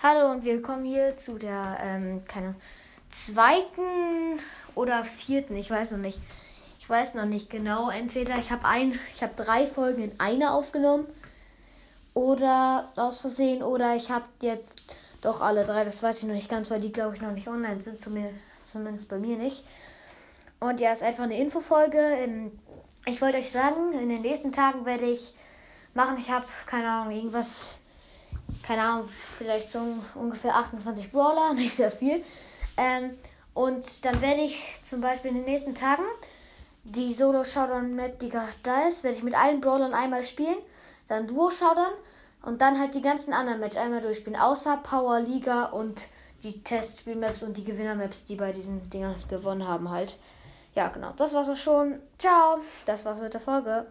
Hallo und willkommen hier zu der, ähm, keine zweiten oder vierten, ich weiß noch nicht. Ich weiß noch nicht genau. Entweder ich habe ein, ich habe drei Folgen in einer aufgenommen oder aus Versehen oder ich habe jetzt doch alle drei. Das weiß ich noch nicht ganz, weil die glaube ich noch nicht online sind, zumindest bei mir nicht. Und ja, ist einfach eine Infofolge. Ich wollte euch sagen, in den nächsten Tagen werde ich machen. Ich habe keine Ahnung irgendwas keine Ahnung, vielleicht so ungefähr 28 Brawler, nicht sehr viel. Ähm, und dann werde ich zum Beispiel in den nächsten Tagen die Solo-Showdown-Map, die gerade da ist, werde ich mit allen Brawlern einmal spielen, dann Duo-Showdown und dann halt die ganzen anderen Matches einmal durchspielen, außer Power, Liga und die Testspiel-Maps und die Gewinner-Maps, die bei diesen Dingern gewonnen haben halt. Ja, genau, das war's auch schon. Ciao, das war's mit der Folge.